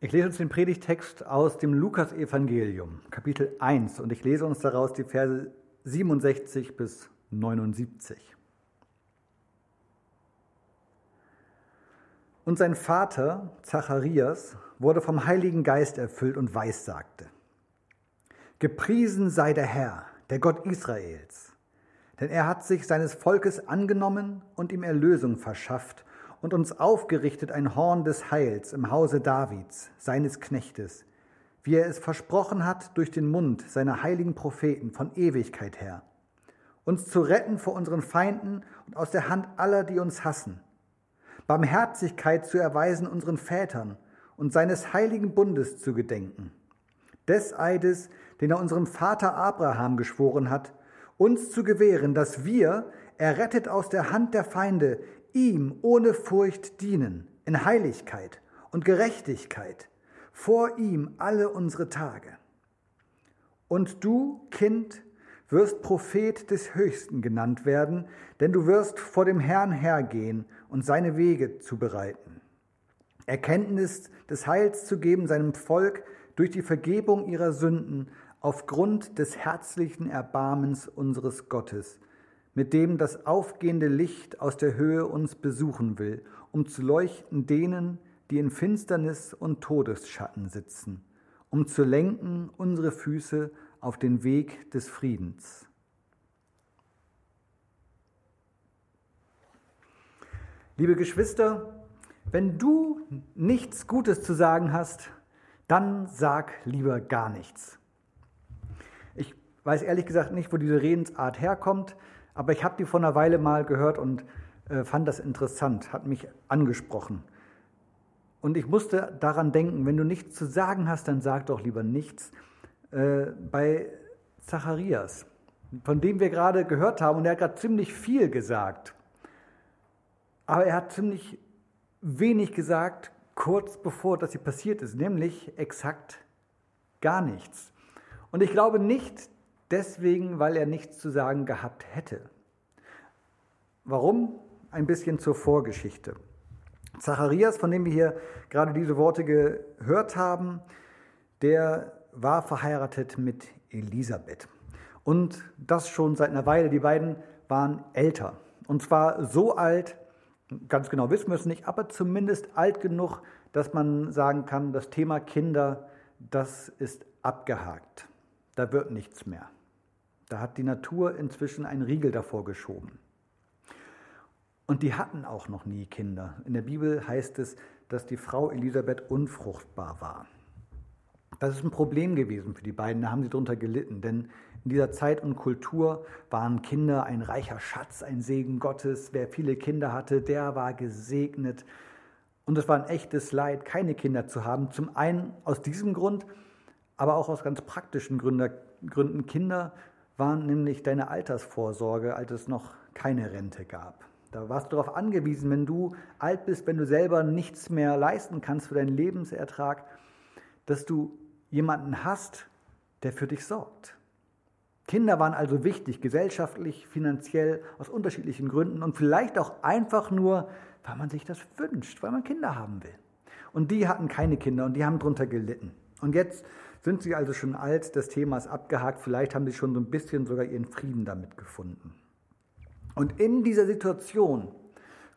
Ich lese uns den Predigtext aus dem Lukas-Evangelium, Kapitel 1, und ich lese uns daraus die Verse 67 bis 79. Und sein Vater, Zacharias, wurde vom Heiligen Geist erfüllt und weissagte. Gepriesen sei der Herr, der Gott Israels, denn er hat sich seines Volkes angenommen und ihm Erlösung verschafft und uns aufgerichtet ein Horn des Heils im Hause Davids, seines Knechtes, wie er es versprochen hat durch den Mund seiner heiligen Propheten von Ewigkeit her, uns zu retten vor unseren Feinden und aus der Hand aller, die uns hassen, Barmherzigkeit zu erweisen unseren Vätern und seines heiligen Bundes zu gedenken, des Eides, den er unserem Vater Abraham geschworen hat, uns zu gewähren, dass wir, errettet aus der Hand der Feinde, ihm ohne Furcht dienen, in Heiligkeit und Gerechtigkeit, vor ihm alle unsere Tage. Und du, Kind, wirst Prophet des Höchsten genannt werden, denn du wirst vor dem Herrn hergehen und seine Wege zubereiten. Erkenntnis des Heils zu geben seinem Volk durch die Vergebung ihrer Sünden aufgrund des herzlichen Erbarmens unseres Gottes, mit dem das aufgehende Licht aus der Höhe uns besuchen will, um zu leuchten denen, die in Finsternis und Todesschatten sitzen, um zu lenken unsere Füße auf den Weg des Friedens. Liebe Geschwister, wenn du nichts Gutes zu sagen hast, dann sag lieber gar nichts. Ich weiß ehrlich gesagt nicht, wo diese Redensart herkommt. Aber ich habe die vor einer Weile mal gehört und äh, fand das interessant, hat mich angesprochen. Und ich musste daran denken, wenn du nichts zu sagen hast, dann sag doch lieber nichts. Äh, bei Zacharias, von dem wir gerade gehört haben, und er hat gerade ziemlich viel gesagt, aber er hat ziemlich wenig gesagt, kurz bevor das hier passiert ist, nämlich exakt gar nichts. Und ich glaube nicht, deswegen, weil er nichts zu sagen gehabt hätte. Warum? Ein bisschen zur Vorgeschichte. Zacharias, von dem wir hier gerade diese Worte gehört haben, der war verheiratet mit Elisabeth. Und das schon seit einer Weile. Die beiden waren älter. Und zwar so alt, ganz genau wissen wir es nicht, aber zumindest alt genug, dass man sagen kann, das Thema Kinder, das ist abgehakt. Da wird nichts mehr. Da hat die Natur inzwischen einen Riegel davor geschoben. Und die hatten auch noch nie Kinder. In der Bibel heißt es, dass die Frau Elisabeth unfruchtbar war. Das ist ein Problem gewesen für die beiden, da haben sie darunter gelitten, denn in dieser Zeit und Kultur waren Kinder ein reicher Schatz, ein Segen Gottes. Wer viele Kinder hatte, der war gesegnet. Und es war ein echtes Leid, keine Kinder zu haben. Zum einen aus diesem Grund, aber auch aus ganz praktischen Gründen. Kinder waren nämlich deine Altersvorsorge, als es noch keine Rente gab. Da warst du darauf angewiesen, wenn du alt bist, wenn du selber nichts mehr leisten kannst für deinen Lebensertrag, dass du jemanden hast, der für dich sorgt. Kinder waren also wichtig, gesellschaftlich, finanziell, aus unterschiedlichen Gründen und vielleicht auch einfach nur, weil man sich das wünscht, weil man Kinder haben will. Und die hatten keine Kinder und die haben darunter gelitten. Und jetzt sind sie also schon alt, das Thema ist abgehakt, vielleicht haben sie schon so ein bisschen sogar ihren Frieden damit gefunden. Und in dieser Situation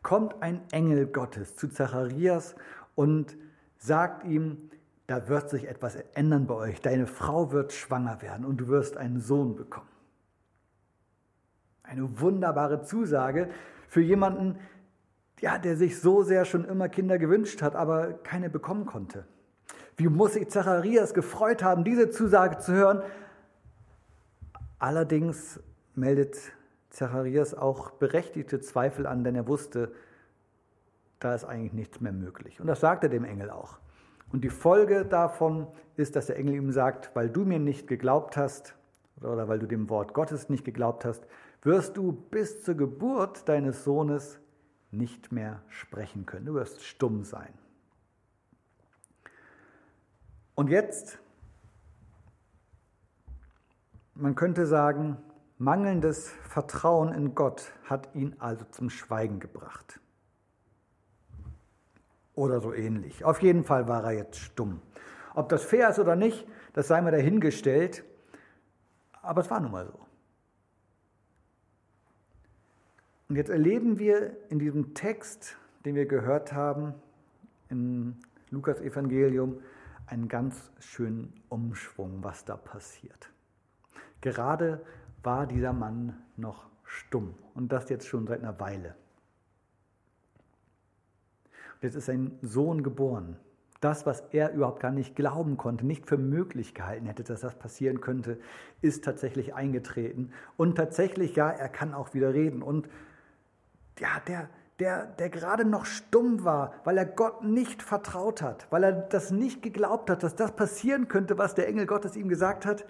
kommt ein Engel Gottes zu Zacharias und sagt ihm, da wird sich etwas ändern bei euch. Deine Frau wird schwanger werden und du wirst einen Sohn bekommen. Eine wunderbare Zusage für jemanden, ja, der sich so sehr schon immer Kinder gewünscht hat, aber keine bekommen konnte. Wie muss sich Zacharias gefreut haben, diese Zusage zu hören? Allerdings meldet Zacharias auch berechtigte Zweifel an, denn er wusste, da ist eigentlich nichts mehr möglich. Und das sagt er dem Engel auch. Und die Folge davon ist, dass der Engel ihm sagt, weil du mir nicht geglaubt hast oder weil du dem Wort Gottes nicht geglaubt hast, wirst du bis zur Geburt deines Sohnes nicht mehr sprechen können. Du wirst stumm sein. Und jetzt, man könnte sagen, mangelndes Vertrauen in Gott hat ihn also zum Schweigen gebracht. oder so ähnlich. Auf jeden Fall war er jetzt stumm. Ob das fair ist oder nicht, das sei mir dahingestellt, aber es war nun mal so. Und jetzt erleben wir in diesem Text, den wir gehört haben, im Lukas Evangelium, einen ganz schönen Umschwung, was da passiert. Gerade war dieser Mann noch stumm und das jetzt schon seit einer Weile. Und jetzt ist sein Sohn geboren. Das, was er überhaupt gar nicht glauben konnte, nicht für möglich gehalten hätte, dass das passieren könnte, ist tatsächlich eingetreten. Und tatsächlich, ja, er kann auch wieder reden. Und ja, der, der, der gerade noch stumm war, weil er Gott nicht vertraut hat, weil er das nicht geglaubt hat, dass das passieren könnte, was der Engel Gottes ihm gesagt hat,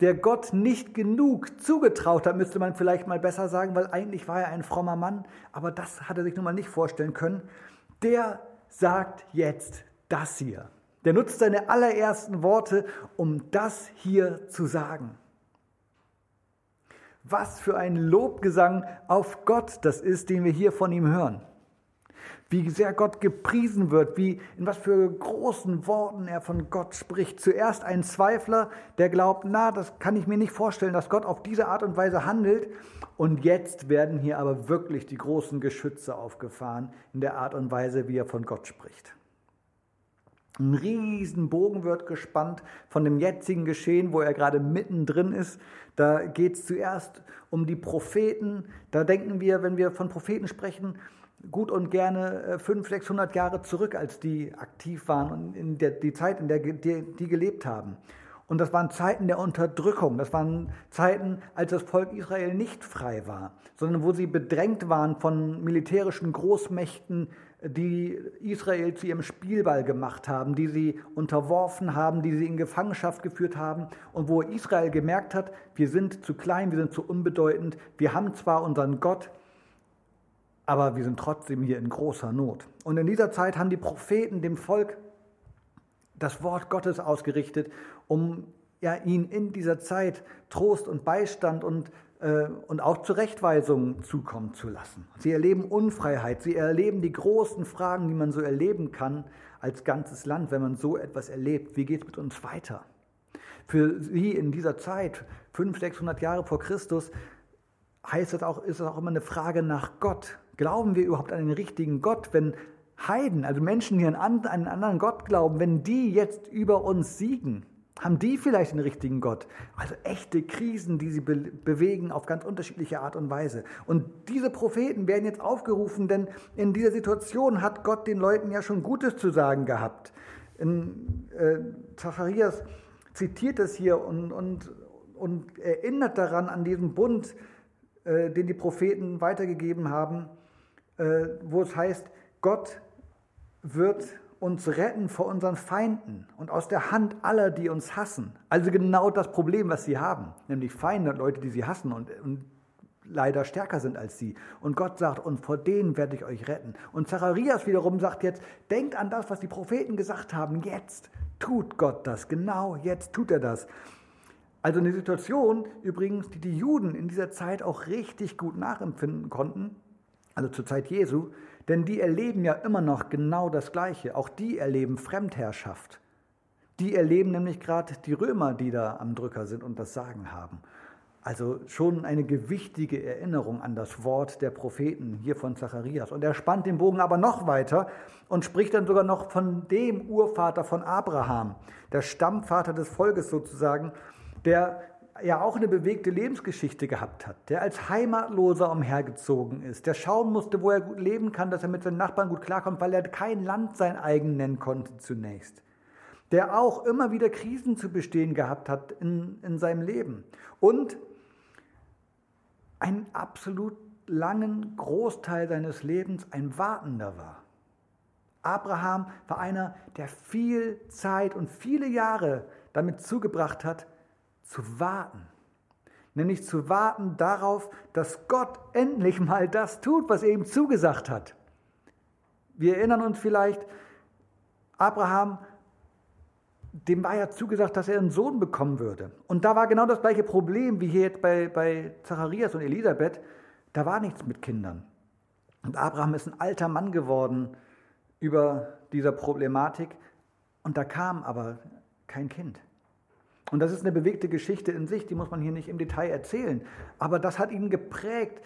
der Gott nicht genug zugetraut hat, müsste man vielleicht mal besser sagen, weil eigentlich war er ein frommer Mann, aber das hat er sich nun mal nicht vorstellen können, der sagt jetzt das hier. Der nutzt seine allerersten Worte, um das hier zu sagen. Was für ein Lobgesang auf Gott das ist, den wir hier von ihm hören wie sehr Gott gepriesen wird, wie in was für großen Worten er von Gott spricht. Zuerst ein Zweifler, der glaubt, na, das kann ich mir nicht vorstellen, dass Gott auf diese Art und Weise handelt. Und jetzt werden hier aber wirklich die großen Geschütze aufgefahren in der Art und Weise, wie er von Gott spricht. Ein Riesenbogen wird gespannt von dem jetzigen Geschehen, wo er gerade mittendrin ist. Da geht es zuerst um die Propheten. Da denken wir, wenn wir von Propheten sprechen, gut und gerne 500, äh, 600 Jahre zurück, als die aktiv waren und in der, die Zeit, in der die, die gelebt haben. Und das waren Zeiten der Unterdrückung, das waren Zeiten, als das Volk Israel nicht frei war, sondern wo sie bedrängt waren von militärischen Großmächten, die Israel zu ihrem Spielball gemacht haben, die sie unterworfen haben, die sie in Gefangenschaft geführt haben. Und wo Israel gemerkt hat, wir sind zu klein, wir sind zu unbedeutend, wir haben zwar unseren Gott, aber wir sind trotzdem hier in großer Not. Und in dieser Zeit haben die Propheten dem Volk das Wort Gottes ausgerichtet, um ja, ihnen in dieser Zeit Trost und Beistand und, äh, und auch Zurechtweisung zukommen zu lassen. Sie erleben Unfreiheit, sie erleben die großen Fragen, die man so erleben kann als ganzes Land, wenn man so etwas erlebt. Wie geht es mit uns weiter? Für sie in dieser Zeit, 500, 600 Jahre vor Christus, heißt es auch, ist es auch immer eine Frage nach Gott. Glauben wir überhaupt an den richtigen Gott, wenn Heiden, also Menschen, die an einen anderen Gott glauben, wenn die jetzt über uns siegen? Haben die vielleicht den richtigen Gott? Also echte Krisen, die sie be bewegen auf ganz unterschiedliche Art und Weise. Und diese Propheten werden jetzt aufgerufen, denn in dieser Situation hat Gott den Leuten ja schon Gutes zu sagen gehabt. In, äh, Zacharias zitiert es hier und, und, und erinnert daran an diesen Bund, äh, den die Propheten weitergegeben haben, äh, wo es heißt, Gott wird uns retten vor unseren Feinden und aus der Hand aller, die uns hassen. Also genau das Problem, was sie haben, nämlich Feinde und Leute, die sie hassen und, und leider stärker sind als sie. Und Gott sagt, und vor denen werde ich euch retten. Und Zacharias wiederum sagt jetzt, denkt an das, was die Propheten gesagt haben. Jetzt tut Gott das. Genau jetzt tut er das. Also eine Situation übrigens, die die Juden in dieser Zeit auch richtig gut nachempfinden konnten, also zur Zeit Jesu, denn die erleben ja immer noch genau das Gleiche. Auch die erleben Fremdherrschaft. Die erleben nämlich gerade die Römer, die da am Drücker sind und das Sagen haben. Also schon eine gewichtige Erinnerung an das Wort der Propheten hier von Zacharias. Und er spannt den Bogen aber noch weiter und spricht dann sogar noch von dem Urvater von Abraham, der Stammvater des Volkes sozusagen, der ja auch eine bewegte Lebensgeschichte gehabt hat, der als Heimatloser umhergezogen ist, der schauen musste, wo er gut leben kann, dass er mit seinen Nachbarn gut klarkommt, weil er kein Land sein eigen nennen konnte zunächst, der auch immer wieder Krisen zu bestehen gehabt hat in, in seinem Leben und einen absolut langen Großteil seines Lebens ein Wartender war. Abraham war einer, der viel Zeit und viele Jahre damit zugebracht hat, zu warten. Nämlich zu warten darauf, dass Gott endlich mal das tut, was er ihm zugesagt hat. Wir erinnern uns vielleicht, Abraham, dem war ja zugesagt, dass er einen Sohn bekommen würde. Und da war genau das gleiche Problem wie hier jetzt bei, bei Zacharias und Elisabeth. Da war nichts mit Kindern. Und Abraham ist ein alter Mann geworden, über dieser Problematik und da kam aber kein Kind. Und das ist eine bewegte Geschichte in sich, die muss man hier nicht im Detail erzählen. Aber das hat ihn geprägt,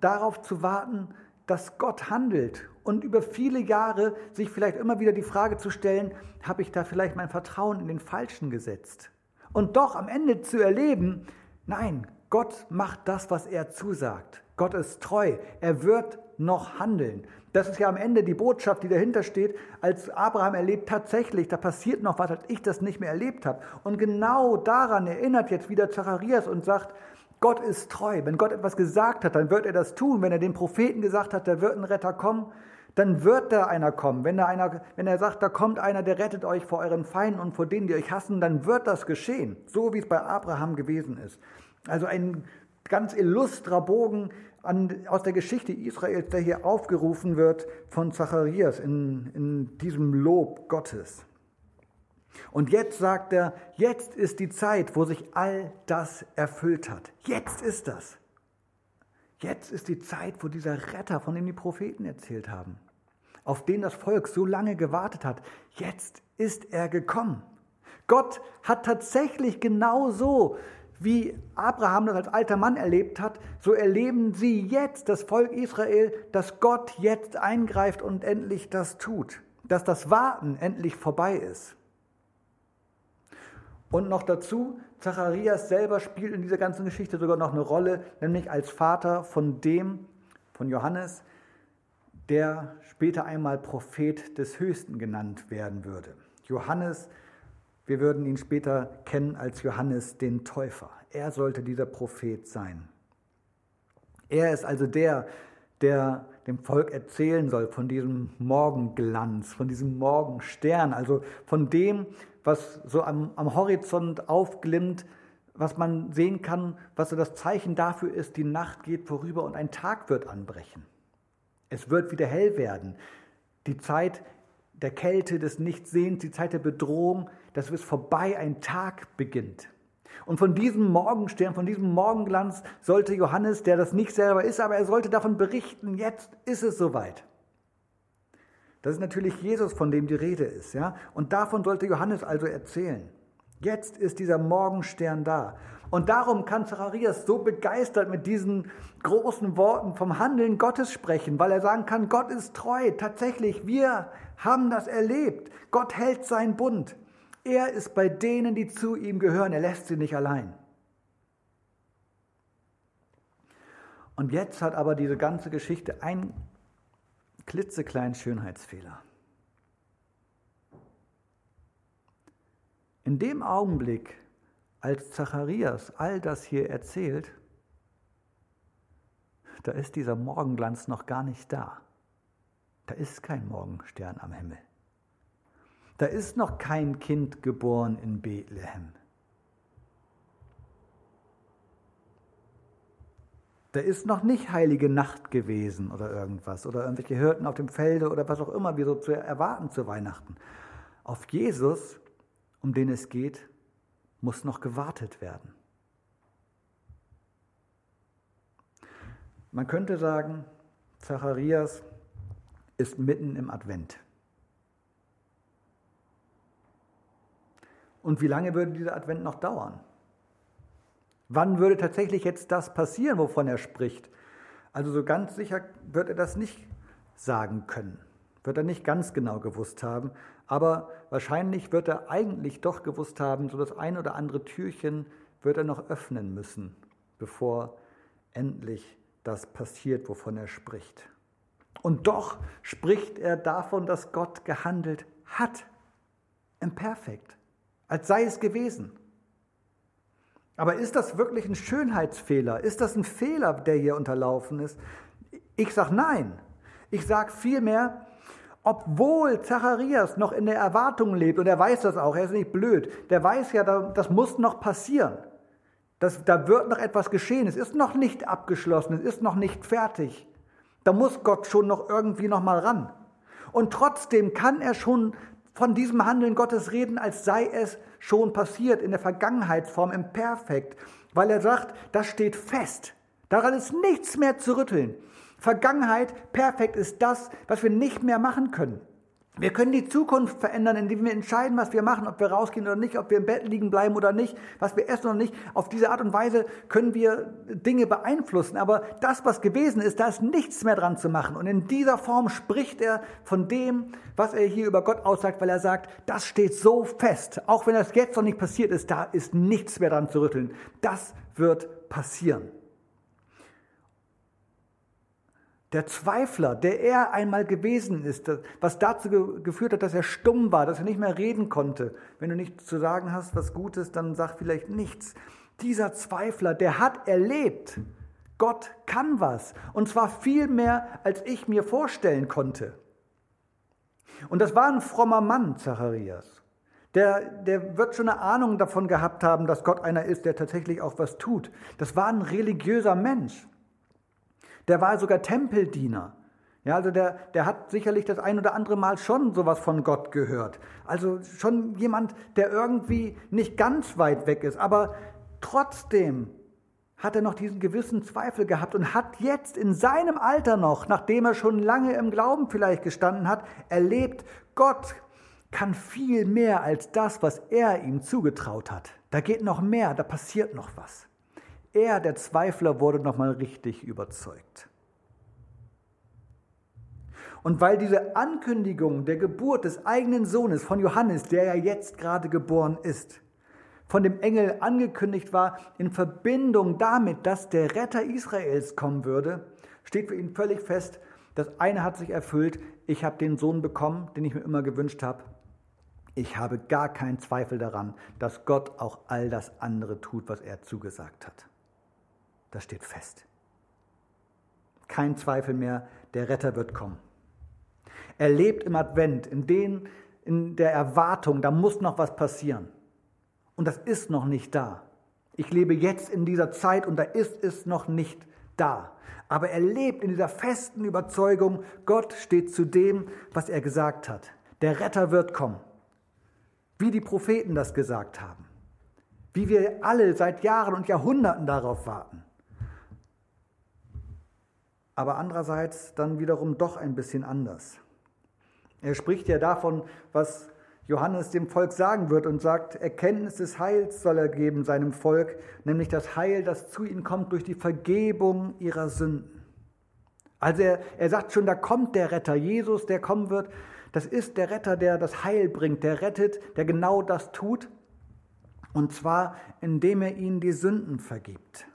darauf zu warten, dass Gott handelt und über viele Jahre sich vielleicht immer wieder die Frage zu stellen, habe ich da vielleicht mein Vertrauen in den Falschen gesetzt? Und doch am Ende zu erleben, nein, Gott macht das, was er zusagt. Gott ist treu. Er wird noch handeln. Das ist ja am Ende die Botschaft, die dahinter steht, als Abraham erlebt, tatsächlich, da passiert noch was, als ich das nicht mehr erlebt habe. Und genau daran erinnert jetzt wieder Zacharias und sagt, Gott ist treu. Wenn Gott etwas gesagt hat, dann wird er das tun. Wenn er den Propheten gesagt hat, da wird ein Retter kommen, dann wird da einer kommen. Wenn, da einer, wenn er sagt, da kommt einer, der rettet euch vor euren Feinden und vor denen, die euch hassen, dann wird das geschehen. So wie es bei Abraham gewesen ist. Also ein ganz illustrer Bogen an, aus der Geschichte Israels, der hier aufgerufen wird von Zacharias in, in diesem Lob Gottes. Und jetzt sagt er, jetzt ist die Zeit, wo sich all das erfüllt hat. Jetzt ist das. Jetzt ist die Zeit, wo dieser Retter, von dem die Propheten erzählt haben, auf den das Volk so lange gewartet hat, jetzt ist er gekommen. Gott hat tatsächlich genau so, wie Abraham das als alter Mann erlebt hat, so erleben sie jetzt, das Volk Israel, dass Gott jetzt eingreift und endlich das tut, dass das Warten endlich vorbei ist. Und noch dazu, Zacharias selber spielt in dieser ganzen Geschichte sogar noch eine Rolle, nämlich als Vater von dem, von Johannes, der später einmal Prophet des Höchsten genannt werden würde. Johannes, wir würden ihn später kennen als Johannes den Täufer. Er sollte dieser Prophet sein. Er ist also der, der dem Volk erzählen soll von diesem Morgenglanz, von diesem Morgenstern, also von dem, was so am, am Horizont aufglimmt, was man sehen kann, was so das Zeichen dafür ist, die Nacht geht vorüber und ein Tag wird anbrechen. Es wird wieder hell werden. Die Zeit der Kälte, des Nichtsehens, die Zeit der Bedrohung, das ist vorbei, ein Tag beginnt. Und von diesem Morgenstern, von diesem Morgenglanz sollte Johannes, der das nicht selber ist, aber er sollte davon berichten, jetzt ist es soweit. Das ist natürlich Jesus, von dem die Rede ist. Ja? Und davon sollte Johannes also erzählen. Jetzt ist dieser Morgenstern da. Und darum kann Zacharias so begeistert mit diesen großen Worten vom Handeln Gottes sprechen, weil er sagen kann, Gott ist treu. Tatsächlich, wir haben das erlebt. Gott hält seinen Bund. Er ist bei denen, die zu ihm gehören. Er lässt sie nicht allein. Und jetzt hat aber diese ganze Geschichte ein klitzekleinen Schönheitsfehler. In dem Augenblick, als Zacharias all das hier erzählt, da ist dieser Morgenglanz noch gar nicht da. Da ist kein Morgenstern am Himmel. Da ist noch kein Kind geboren in Bethlehem. Da ist noch nicht heilige Nacht gewesen oder irgendwas oder irgendwelche Hirten auf dem Felde oder was auch immer wir so zu erwarten zu Weihnachten. Auf Jesus, um den es geht, muss noch gewartet werden. Man könnte sagen, Zacharias ist mitten im Advent. Und wie lange würde dieser Advent noch dauern? Wann würde tatsächlich jetzt das passieren, wovon er spricht? Also so ganz sicher wird er das nicht sagen können, wird er nicht ganz genau gewusst haben, aber wahrscheinlich wird er eigentlich doch gewusst haben, so das ein oder andere Türchen wird er noch öffnen müssen, bevor endlich das passiert, wovon er spricht. Und doch spricht er davon, dass Gott gehandelt hat, im Perfekt, als sei es gewesen. Aber ist das wirklich ein Schönheitsfehler? Ist das ein Fehler, der hier unterlaufen ist? Ich sage nein. Ich sage vielmehr, obwohl Zacharias noch in der Erwartung lebt, und er weiß das auch, er ist nicht blöd, der weiß ja, das muss noch passieren. Das, da wird noch etwas geschehen. Es ist noch nicht abgeschlossen, es ist noch nicht fertig. Da muss Gott schon noch irgendwie noch mal ran. Und trotzdem kann er schon von diesem Handeln Gottes reden, als sei es schon passiert in der Vergangenheitsform, im Perfekt, weil er sagt, das steht fest. Daran ist nichts mehr zu rütteln. Vergangenheit, perfekt ist das, was wir nicht mehr machen können. Wir können die Zukunft verändern, indem wir entscheiden, was wir machen, ob wir rausgehen oder nicht, ob wir im Bett liegen bleiben oder nicht, was wir essen oder nicht. Auf diese Art und Weise können wir Dinge beeinflussen. Aber das, was gewesen ist, da ist nichts mehr dran zu machen. Und in dieser Form spricht er von dem, was er hier über Gott aussagt, weil er sagt, das steht so fest. Auch wenn das jetzt noch nicht passiert ist, da ist nichts mehr dran zu rütteln. Das wird passieren. Der Zweifler, der er einmal gewesen ist, was dazu geführt hat, dass er stumm war, dass er nicht mehr reden konnte. Wenn du nichts zu sagen hast, was Gutes, dann sag vielleicht nichts. Dieser Zweifler, der hat erlebt, Gott kann was. Und zwar viel mehr, als ich mir vorstellen konnte. Und das war ein frommer Mann, Zacharias. Der, der wird schon eine Ahnung davon gehabt haben, dass Gott einer ist, der tatsächlich auch was tut. Das war ein religiöser Mensch. Der war sogar Tempeldiener. Ja, also der, der hat sicherlich das ein oder andere Mal schon sowas von Gott gehört. Also schon jemand, der irgendwie nicht ganz weit weg ist, aber trotzdem hat er noch diesen gewissen Zweifel gehabt und hat jetzt in seinem Alter noch, nachdem er schon lange im Glauben vielleicht gestanden hat, erlebt, Gott kann viel mehr als das, was er ihm zugetraut hat. Da geht noch mehr, da passiert noch was. Er, der Zweifler, wurde nochmal richtig überzeugt. Und weil diese Ankündigung der Geburt des eigenen Sohnes von Johannes, der ja jetzt gerade geboren ist, von dem Engel angekündigt war, in Verbindung damit, dass der Retter Israels kommen würde, steht für ihn völlig fest, das eine hat sich erfüllt, ich habe den Sohn bekommen, den ich mir immer gewünscht habe. Ich habe gar keinen Zweifel daran, dass Gott auch all das andere tut, was er zugesagt hat. Das steht fest. Kein Zweifel mehr, der Retter wird kommen. Er lebt im Advent, in, den, in der Erwartung, da muss noch was passieren. Und das ist noch nicht da. Ich lebe jetzt in dieser Zeit und da ist es noch nicht da. Aber er lebt in dieser festen Überzeugung, Gott steht zu dem, was er gesagt hat. Der Retter wird kommen. Wie die Propheten das gesagt haben. Wie wir alle seit Jahren und Jahrhunderten darauf warten aber andererseits dann wiederum doch ein bisschen anders. Er spricht ja davon, was Johannes dem Volk sagen wird und sagt, Erkenntnis des Heils soll er geben seinem Volk, nämlich das Heil, das zu ihnen kommt durch die Vergebung ihrer Sünden. Also er, er sagt schon, da kommt der Retter, Jesus, der kommen wird. Das ist der Retter, der das Heil bringt, der rettet, der genau das tut. Und zwar, indem er ihnen die Sünden vergibt.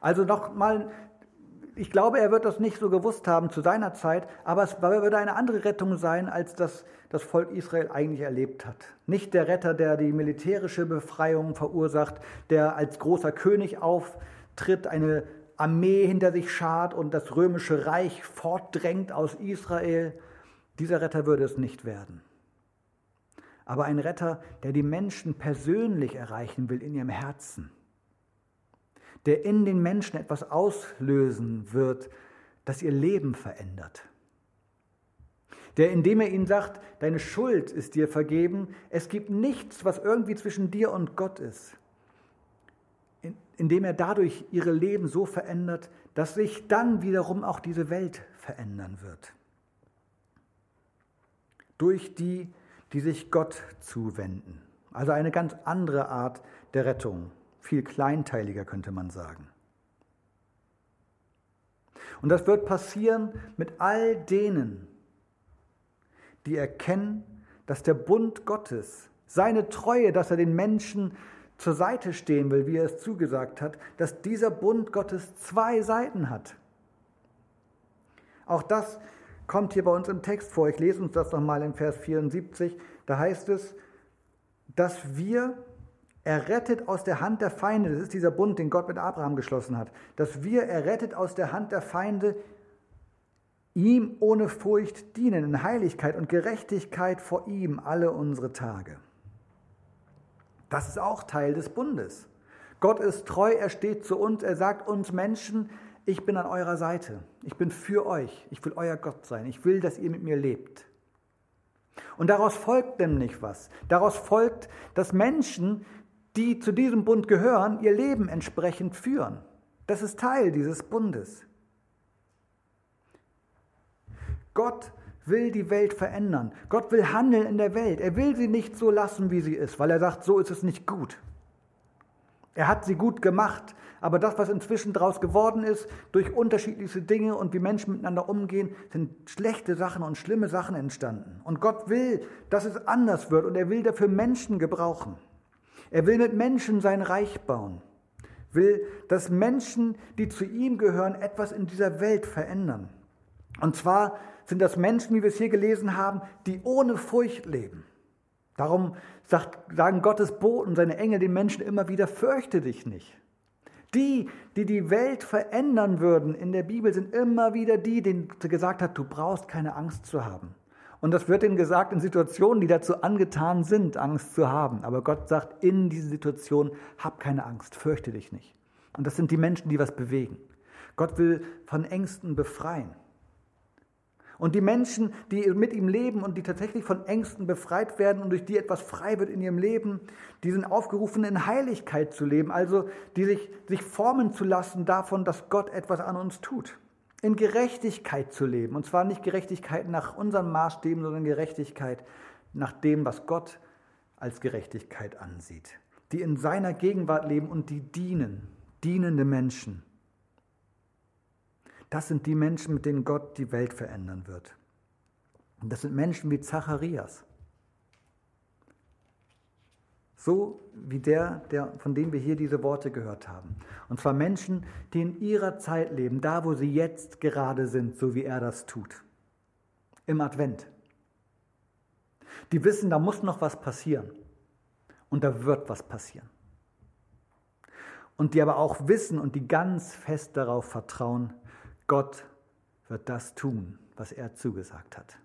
Also nochmal ich glaube, er wird das nicht so gewusst haben zu seiner Zeit, aber es würde eine andere Rettung sein, als das das Volk Israel eigentlich erlebt hat. Nicht der Retter, der die militärische Befreiung verursacht, der als großer König auftritt, eine Armee hinter sich schart und das römische Reich fortdrängt aus Israel. Dieser Retter würde es nicht werden. Aber ein Retter, der die Menschen persönlich erreichen will in ihrem Herzen der in den Menschen etwas auslösen wird, das ihr Leben verändert. Der, indem er ihnen sagt, deine Schuld ist dir vergeben, es gibt nichts, was irgendwie zwischen dir und Gott ist. Indem er dadurch ihre Leben so verändert, dass sich dann wiederum auch diese Welt verändern wird. Durch die, die sich Gott zuwenden. Also eine ganz andere Art der Rettung viel kleinteiliger könnte man sagen. Und das wird passieren mit all denen, die erkennen, dass der Bund Gottes, seine Treue, dass er den Menschen zur Seite stehen will, wie er es zugesagt hat, dass dieser Bund Gottes zwei Seiten hat. Auch das kommt hier bei uns im Text vor. Ich lese uns das nochmal in Vers 74. Da heißt es, dass wir errettet aus der Hand der Feinde, das ist dieser Bund, den Gott mit Abraham geschlossen hat, dass wir errettet aus der Hand der Feinde ihm ohne Furcht dienen, in Heiligkeit und Gerechtigkeit vor ihm alle unsere Tage. Das ist auch Teil des Bundes. Gott ist treu, er steht zu uns, er sagt uns Menschen, ich bin an eurer Seite, ich bin für euch, ich will euer Gott sein, ich will, dass ihr mit mir lebt. Und daraus folgt nämlich was. Daraus folgt, dass Menschen, die zu diesem Bund gehören, ihr Leben entsprechend führen. Das ist Teil dieses Bundes. Gott will die Welt verändern. Gott will handeln in der Welt. Er will sie nicht so lassen, wie sie ist, weil er sagt, so ist es nicht gut. Er hat sie gut gemacht, aber das, was inzwischen daraus geworden ist, durch unterschiedlichste Dinge und wie Menschen miteinander umgehen, sind schlechte Sachen und schlimme Sachen entstanden. Und Gott will, dass es anders wird und er will dafür Menschen gebrauchen. Er will mit Menschen sein Reich bauen, will, dass Menschen, die zu ihm gehören, etwas in dieser Welt verändern. Und zwar sind das Menschen, wie wir es hier gelesen haben, die ohne Furcht leben. Darum sagt, sagen Gottes Boten, seine Engel den Menschen immer wieder, fürchte dich nicht. Die, die die Welt verändern würden in der Bibel, sind immer wieder die, denen gesagt hat, du brauchst keine Angst zu haben. Und das wird ihnen gesagt in Situationen, die dazu angetan sind, Angst zu haben. Aber Gott sagt in diese Situation, hab keine Angst, fürchte dich nicht. Und das sind die Menschen, die was bewegen. Gott will von Ängsten befreien. Und die Menschen, die mit ihm leben und die tatsächlich von Ängsten befreit werden und durch die etwas frei wird in ihrem Leben, die sind aufgerufen, in Heiligkeit zu leben, also die sich, sich formen zu lassen davon, dass Gott etwas an uns tut. In Gerechtigkeit zu leben. Und zwar nicht Gerechtigkeit nach unseren Maßstäben, sondern Gerechtigkeit nach dem, was Gott als Gerechtigkeit ansieht. Die in seiner Gegenwart leben und die dienen, dienende Menschen. Das sind die Menschen, mit denen Gott die Welt verändern wird. Und das sind Menschen wie Zacharias. So wie der, der, von dem wir hier diese Worte gehört haben. Und zwar Menschen, die in ihrer Zeit leben, da wo sie jetzt gerade sind, so wie er das tut. Im Advent. Die wissen, da muss noch was passieren. Und da wird was passieren. Und die aber auch wissen und die ganz fest darauf vertrauen, Gott wird das tun, was er zugesagt hat.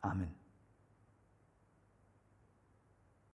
Amen.